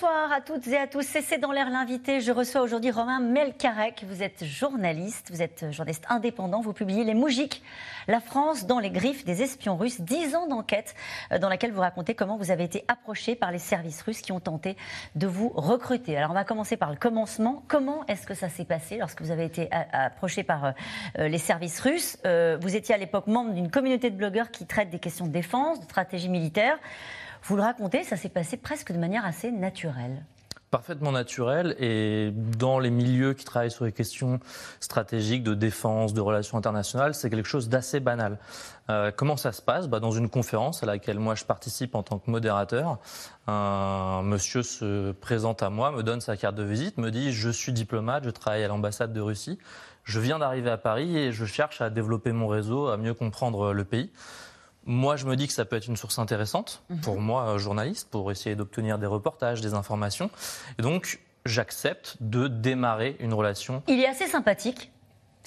Bonsoir à toutes et à tous. C'est dans l'air l'invité. Je reçois aujourd'hui Romain Melkarek. Vous êtes journaliste, vous êtes journaliste indépendant. Vous publiez Les Moujiks, la France dans les griffes des espions russes. Dix ans d'enquête euh, dans laquelle vous racontez comment vous avez été approché par les services russes qui ont tenté de vous recruter. Alors on va commencer par le commencement. Comment est-ce que ça s'est passé lorsque vous avez été approché par euh, euh, les services russes? Vous étiez à l'époque membre d'une communauté de blogueurs qui traite des questions de défense, de stratégie militaire. Vous le racontez, ça s'est passé presque de manière assez naturelle parfaitement naturel et dans les milieux qui travaillent sur les questions stratégiques de défense, de relations internationales, c'est quelque chose d'assez banal. Euh, comment ça se passe? Bah, Dans une conférence à laquelle moi je participe en tant que modérateur, un monsieur se présente à moi, me donne sa carte de visite, me dit je suis diplomate, je travaille à l'ambassade de Russie, je viens d'arriver à Paris et je cherche à développer mon réseau, à mieux comprendre le pays. Moi, je me dis que ça peut être une source intéressante mhm. pour moi, euh, journaliste, pour essayer d'obtenir des reportages, des informations. Et donc, j'accepte de démarrer une relation. Il est assez sympathique.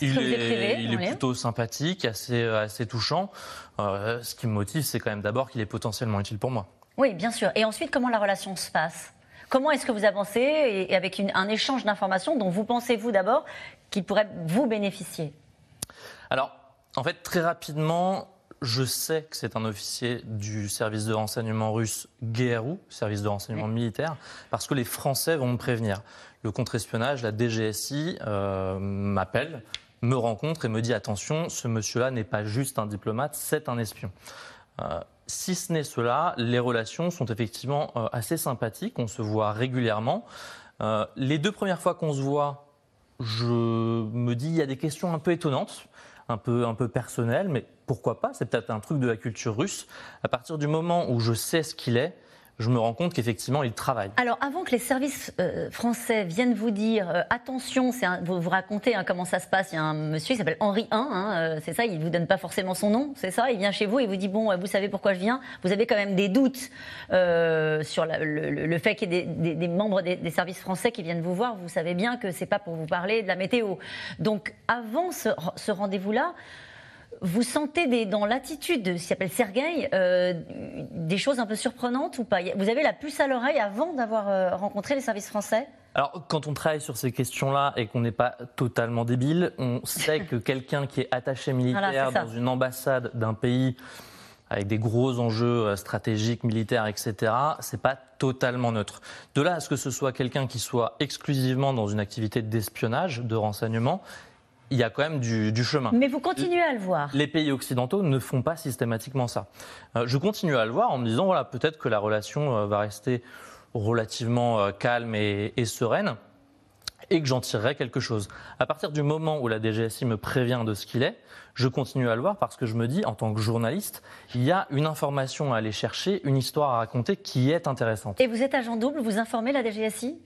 Il est, il est plutôt sympathique, assez, euh, assez touchant. Euh, ce qui me motive, c'est quand même d'abord qu'il est potentiellement utile pour moi. Oui, bien sûr. Et ensuite, comment la relation se passe? Comment est-ce que vous avancez et avec un échange d'informations dont vous pensez, vous d'abord, qu'il pourrait vous bénéficier? Alors, en fait, très rapidement, je sais que c'est un officier du service de renseignement russe GRU, service de renseignement militaire, parce que les Français vont me prévenir. Le contre-espionnage, la DGSI, euh, m'appelle, me rencontre et me dit attention, ce monsieur-là n'est pas juste un diplomate, c'est un espion. Euh, si ce n'est cela, les relations sont effectivement euh, assez sympathiques, on se voit régulièrement. les deux premières fois qu'on se voit, je me dis il y a des questions un peu étonnantes un peu, un peu personnel, mais pourquoi pas C'est peut-être un truc de la culture russe. À partir du moment où je sais ce qu'il est, je me rends compte qu'effectivement, il travaille. Alors, avant que les services euh, français viennent vous dire euh, attention, vous, racontez hein, comment ça se passe, il y a un monsieur qui s'appelle Henri I, hein, euh, c'est ça, il ne vous donne pas forcément son nom, c'est ça, il vient chez vous et vous dit bon, vous savez pourquoi je viens Vous avez quand même des doutes sur le, fait qu'il y ait des, membres des, services français qui viennent vous voir, vous savez bien que c'est pas pour vous parler de la météo. Donc, avant ce rendez-vous-là, vous sentez des, dans l'attitude qui s'appelle Sergueï euh, des choses un peu surprenantes ou pas? Vous avez la puce à l'oreille avant d'avoir euh, rencontré les services français? Alors, quand on travaille sur ces questions-là et qu'on n'est pas totalement débile, on sait que quelqu'un qui est attaché militaire dans une ambassade d'un pays avec des gros enjeux euh, stratégiques, militaires, etc., c'est pas totalement neutre. De là à ce que ce soit quelqu'un qui soit exclusivement dans une activité d'espionnage, de renseignement, il y a quand même du, chemin. Mais vous continuez à le voir. Les pays occidentaux ne font pas systématiquement ça. Euh, je continue à le voir en me disant, voilà, peut-être que la relation euh, va rester relativement euh, calme et, sereine et que j'en tirerai quelque chose. À partir du moment où la DGSI me prévient de ce qu'il est, je continue à le voir parce que je me dis, en tant que journaliste, il y a une information à aller chercher, une histoire à raconter qui est intéressante. Et vous êtes agent double, vous informez la DGSI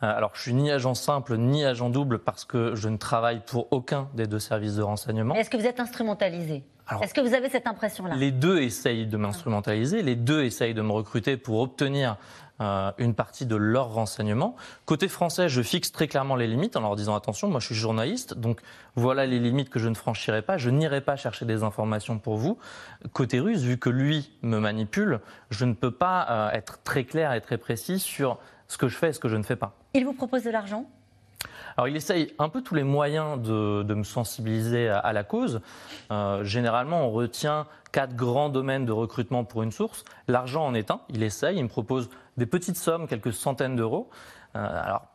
alors, je suis ni agent simple ni agent double parce que je ne travaille pour aucun des deux services de renseignement. Est-ce que vous êtes instrumentalisé? Est-ce que vous avez cette impression-là? Les deux essayent de m'instrumentaliser, les deux essayent de me recruter pour obtenir euh, une partie de leurs renseignements. Côté français, je fixe très clairement les limites en leur disant attention, moi je suis journaliste, donc voilà les limites que je ne franchirai pas, je n'irai pas chercher des informations pour vous. Côté russe, vu que lui me manipule, je ne peux pas euh, être très clair et très précis sur ce que je fais et ce que je ne fais pas. Il vous propose de l'argent? Alors, il essaye un peu tous les moyens de, me sensibiliser à, la cause. Euh, généralement, on retient quatre grands domaines de recrutement pour une source. L'argent en est un. Il essaye, il me propose des petites sommes, quelques centaines d'euros. Euh, alors,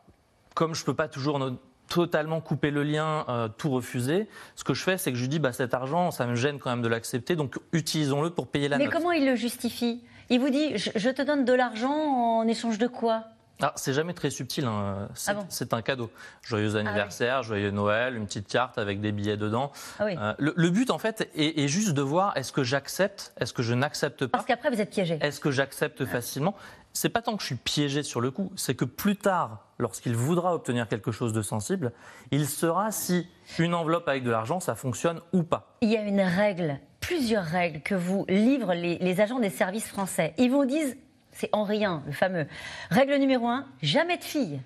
comme je ne peux pas toujours totalement couper le lien, euh, tout refuser. Ce que je fais, c'est que je lui dis, bah, cet argent, ça me gêne quand même de l'accepter, donc utilisons-le pour payer la Mais comment il le justifie? Il vous dit, je te donne de l'argent en échange de quoi? Ah, c'est jamais très subtil. Hein. Ah c'est un cadeau. Joyeux ah anniversaire, joyeux Noël, une petite carte avec des billets dedans. Euh, le, but, en fait, est, juste de voir est-ce que j'accepte, est-ce que je n'accepte pas? Parce qu'après, vous êtes piégé. Est-ce que j'accepte facilement? C'est pas tant que je suis piégé sur le coup, c'est que plus tard, lorsqu'il voudra obtenir quelque chose de sensible, il saura si une enveloppe avec de l'argent, ça fonctionne ou pas. Il y a une règle, plusieurs règles que vous livrent les, les agents des services français. Ils vous disent C'est Henri I, le fameux. Règle numéro 1, jamais de filles.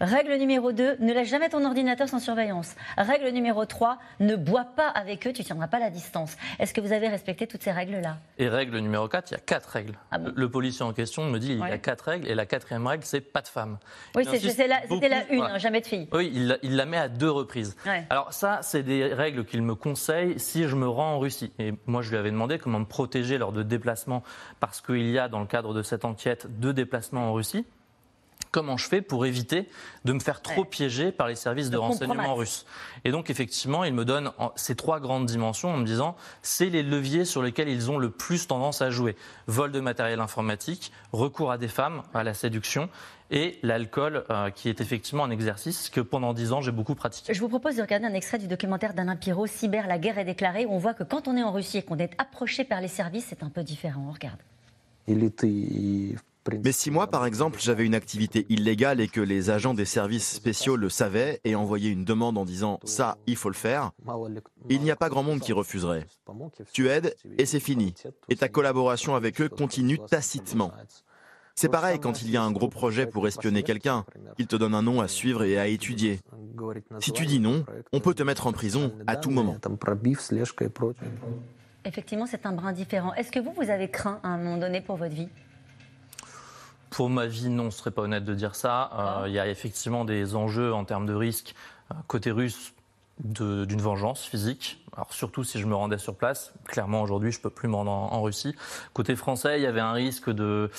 Règle numéro 2, ne laisse jamais ton ordinateur sans surveillance. Règle numéro 3, ne bois pas avec eux, tu ne tiendras pas la distance. Est-ce que vous avez respecté toutes ces règles-là? Et règle numéro 4, il y a quatre règles. Ah bon? Le policier en question me dit il y a quatre règles et la quatrième règle, c'est pas de femme. Oui, c'était la, une, voilà. hein, jamais de filles. Oui, il, la- il la met à deux reprises. Ouais. Alors ça, c'est des règles qu'il me conseille si je me rends en Russie. Et moi, je lui avais demandé comment me protéger lors de déplacements, parce qu'il y a dans le cadre de cette enquête deux déplacements en Russie. Comment je fais pour éviter de me faire trop Ouais. piéger par les services de De renseignement russes Et donc, effectivement, il me donne ces trois grandes dimensions en me disant c'est les leviers sur lesquels ils ont le plus tendance à jouer. Vol de matériel informatique, recours à des femmes, à la séduction et l'alcool, euh, qui est effectivement un exercice que pendant dix ans, j'ai beaucoup pratiqué. Je vous propose de regarder un extrait du documentaire d'Alain Pirot, Cyber, la guerre est déclarée, où on voit que quand on est en Russie et qu'on est approché par les services, c'est un peu différent. On regarde. Mais si moi, par exemple, j'avais une activité illégale et que les agents des services spéciaux le savaient et envoyaient une demande en disant ⁇ ça, il faut le faire ⁇ il n'y a pas grand monde qui refuserait. Tu aides et c'est fini. Et ta collaboration avec eux continue tacitement. C'est pareil quand il y a un gros projet pour espionner quelqu'un. Il te donne un nom à suivre et à étudier. Si tu dis non, on peut te mettre en prison à tout moment. Effectivement, c'est un brin différent. Est-ce que vous, vous avez craint à un moment donné pour votre vie? Pour ma vie, non, ce serait pas honnête de dire ça. Euh, Il y a effectivement des enjeux en termes de risque euh, côté russe d'une vengeance physique. Alors surtout si je me rendais sur place. Clairement aujourd'hui, je peux plus me rendre en, Russie. Côté français, il y avait un risque de,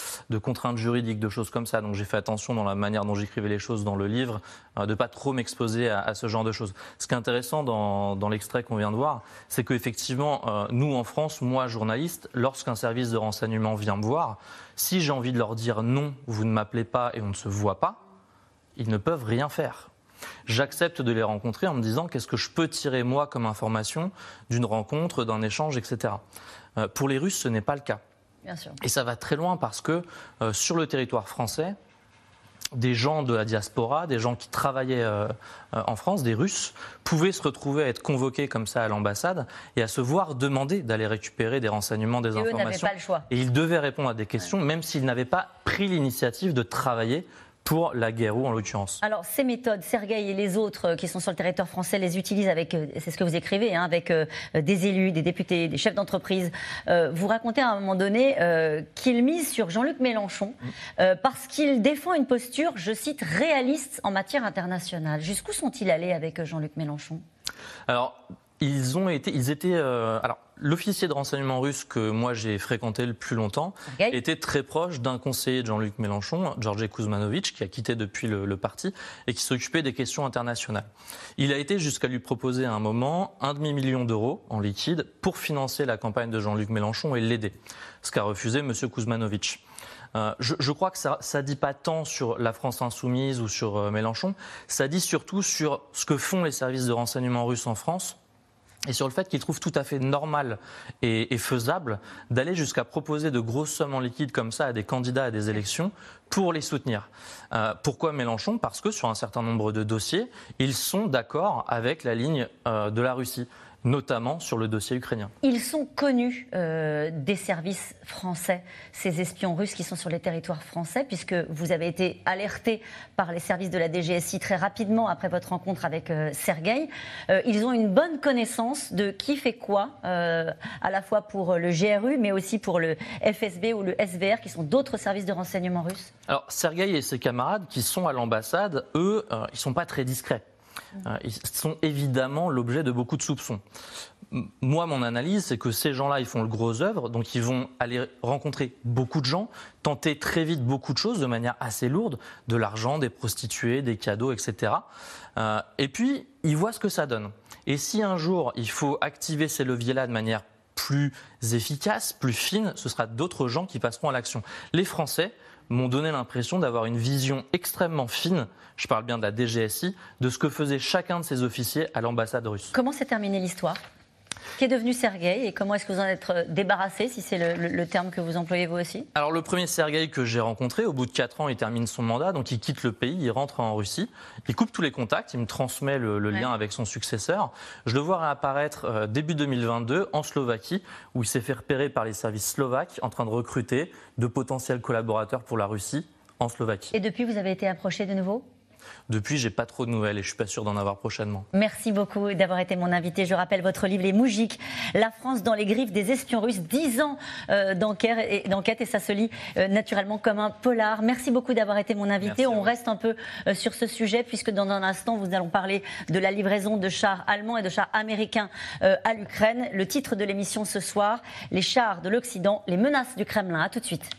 contraintes juridiques, de choses comme ça. Donc j'ai fait attention dans la manière dont j'écrivais les choses dans le livre, euh, de pas trop m'exposer à, ce genre de choses. Ce qui est intéressant dans, dans l'extrait qu'on vient de voir, c'est qu'effectivement, euh, nous en France, moi journaliste, lorsqu'un service de renseignement vient me voir, si j'ai envie de leur dire non, vous ne m'appelez pas et on ne se voit pas, ils ne peuvent rien faire. J'accepte de les rencontrer en me disant qu'est-ce que je peux tirer moi comme information d'une rencontre, d'un échange, etc. Euh, pour les Russes, ce n'est pas le cas. Bien sûr. Et ça va très loin parce que euh, sur le territoire français, des gens de la diaspora, des gens qui travaillaient euh, en France, des Russes, pouvaient se retrouver à être convoqués comme ça à l'ambassade et à se voir demander d'aller récupérer des renseignements, des Et eux informations. pas le choix. Et ils devaient répondre à des questions, même s'ils n'avaient pas pris l'initiative de travailler pour la Guérou en l'occurrence. Alors, ces méthodes, Sergueï et les autres euh, qui sont sur le territoire français les utilisent avec, euh, c'est ce que vous écrivez, hein, avec euh, des élus, des députés, des chefs d'entreprise. Euh, vous racontez à un moment donné euh, qu'ils misent sur Jean-Luc Mélenchon euh, parce qu'il défend une posture, je cite, réaliste en matière internationale. Jusqu'où sont-ils allés avec Jean-Luc Mélenchon? Alors, ils ont été, ils étaient. alors, l'officier de renseignement russe que moi j'ai fréquenté le plus longtemps était très proche d'un conseiller de Jean-Luc Mélenchon, Georges Kuzmanovic, qui a quitté depuis le, le parti et qui s'occupait des questions internationales. Il a été jusqu'à lui proposer à un moment un demi-million d'euros en liquide pour financer la campagne de Jean-Luc Mélenchon et l'aider, ce qu'a refusé M. Kuzmanovic. Euh, je, je crois que ça ne dit pas tant sur la France insoumise ou sur euh, Mélenchon, ça dit surtout sur ce que font les services de renseignement russes en France et sur le fait qu'ils trouvent tout à fait normal et, et faisable d'aller jusqu'à proposer de grosses sommes en liquide comme ça à des candidats à des élections pour les soutenir. Euh, pourquoi Mélenchon? Parce que sur un certain nombre de dossiers, ils sont d'accord avec la ligne euh, de la Russie, notamment sur le dossier ukrainien. Ils sont connus euh, des services français, ces espions russes qui sont sur les territoires français, puisque vous avez été alerté par les services de la DGSI très rapidement après votre rencontre avec euh, Sergueï. Euh, ils ont une bonne connaissance de qui fait quoi, euh, à la fois pour le GRU, mais aussi pour le FSB ou le SVR, qui sont d'autres services de renseignement russes. Alors, Sergueï et ses camarades qui sont à l'ambassade, eux, ils sont pas très discrets. Euh, ils sont évidemment l'objet de beaucoup de soupçons. Moi, mon analyse, c'est que ces gens-là, ils font le gros œuvre, donc ils vont aller rencontrer beaucoup de gens, tenter très vite beaucoup de choses de manière assez lourde, de l'argent, des prostituées, des cadeaux, etc. Euh, et puis, ils voient ce que ça donne. Et si un jour, il faut activer ces leviers-là de manière plus efficace, plus fine, ce sera d'autres gens qui passeront à l'action. Les Français m'ont donné l'impression d'avoir une vision extrêmement fine, je parle bien de la DGSI, de ce que faisait chacun de ces officiers à l'ambassade russe. Comment s'est terminée l'histoire? Qui est devenu Sergueï et comment est-ce que vous en êtes euh, débarrassé, si c'est le, le- le terme que vous employez vous aussi? Alors le premier Sergueï que j'ai rencontré, au bout de 4 ans, il termine son mandat, donc il quitte le pays, il rentre en Russie, il coupe tous les contacts, il me transmet le, le lien avec son successeur. Je le vois réapparaître euh, début 2022 en Slovaquie, où il s'est fait repérer par les services slovaques en train de recruter de potentiels collaborateurs pour la Russie en Slovaquie. Et depuis, vous avez été approché de nouveau? Depuis, j'ai pas trop de nouvelles et je suis pas sûr d'en avoir prochainement. Merci beaucoup d'avoir été mon invité. Je rappelle votre livre Les Moujiks, la France dans les griffes des espions russes, 10 ans euh, d'enquête et, ça se lit euh, naturellement comme un polar. Merci beaucoup d'avoir été mon invité. Merci On reste un peu euh, sur ce sujet puisque dans un instant, vous allons parler de la livraison de chars allemands et de chars américains à l'Ukraine. Le titre de l'émission ce soir, Les chars de l'Occident, les menaces du Kremlin. À tout de suite.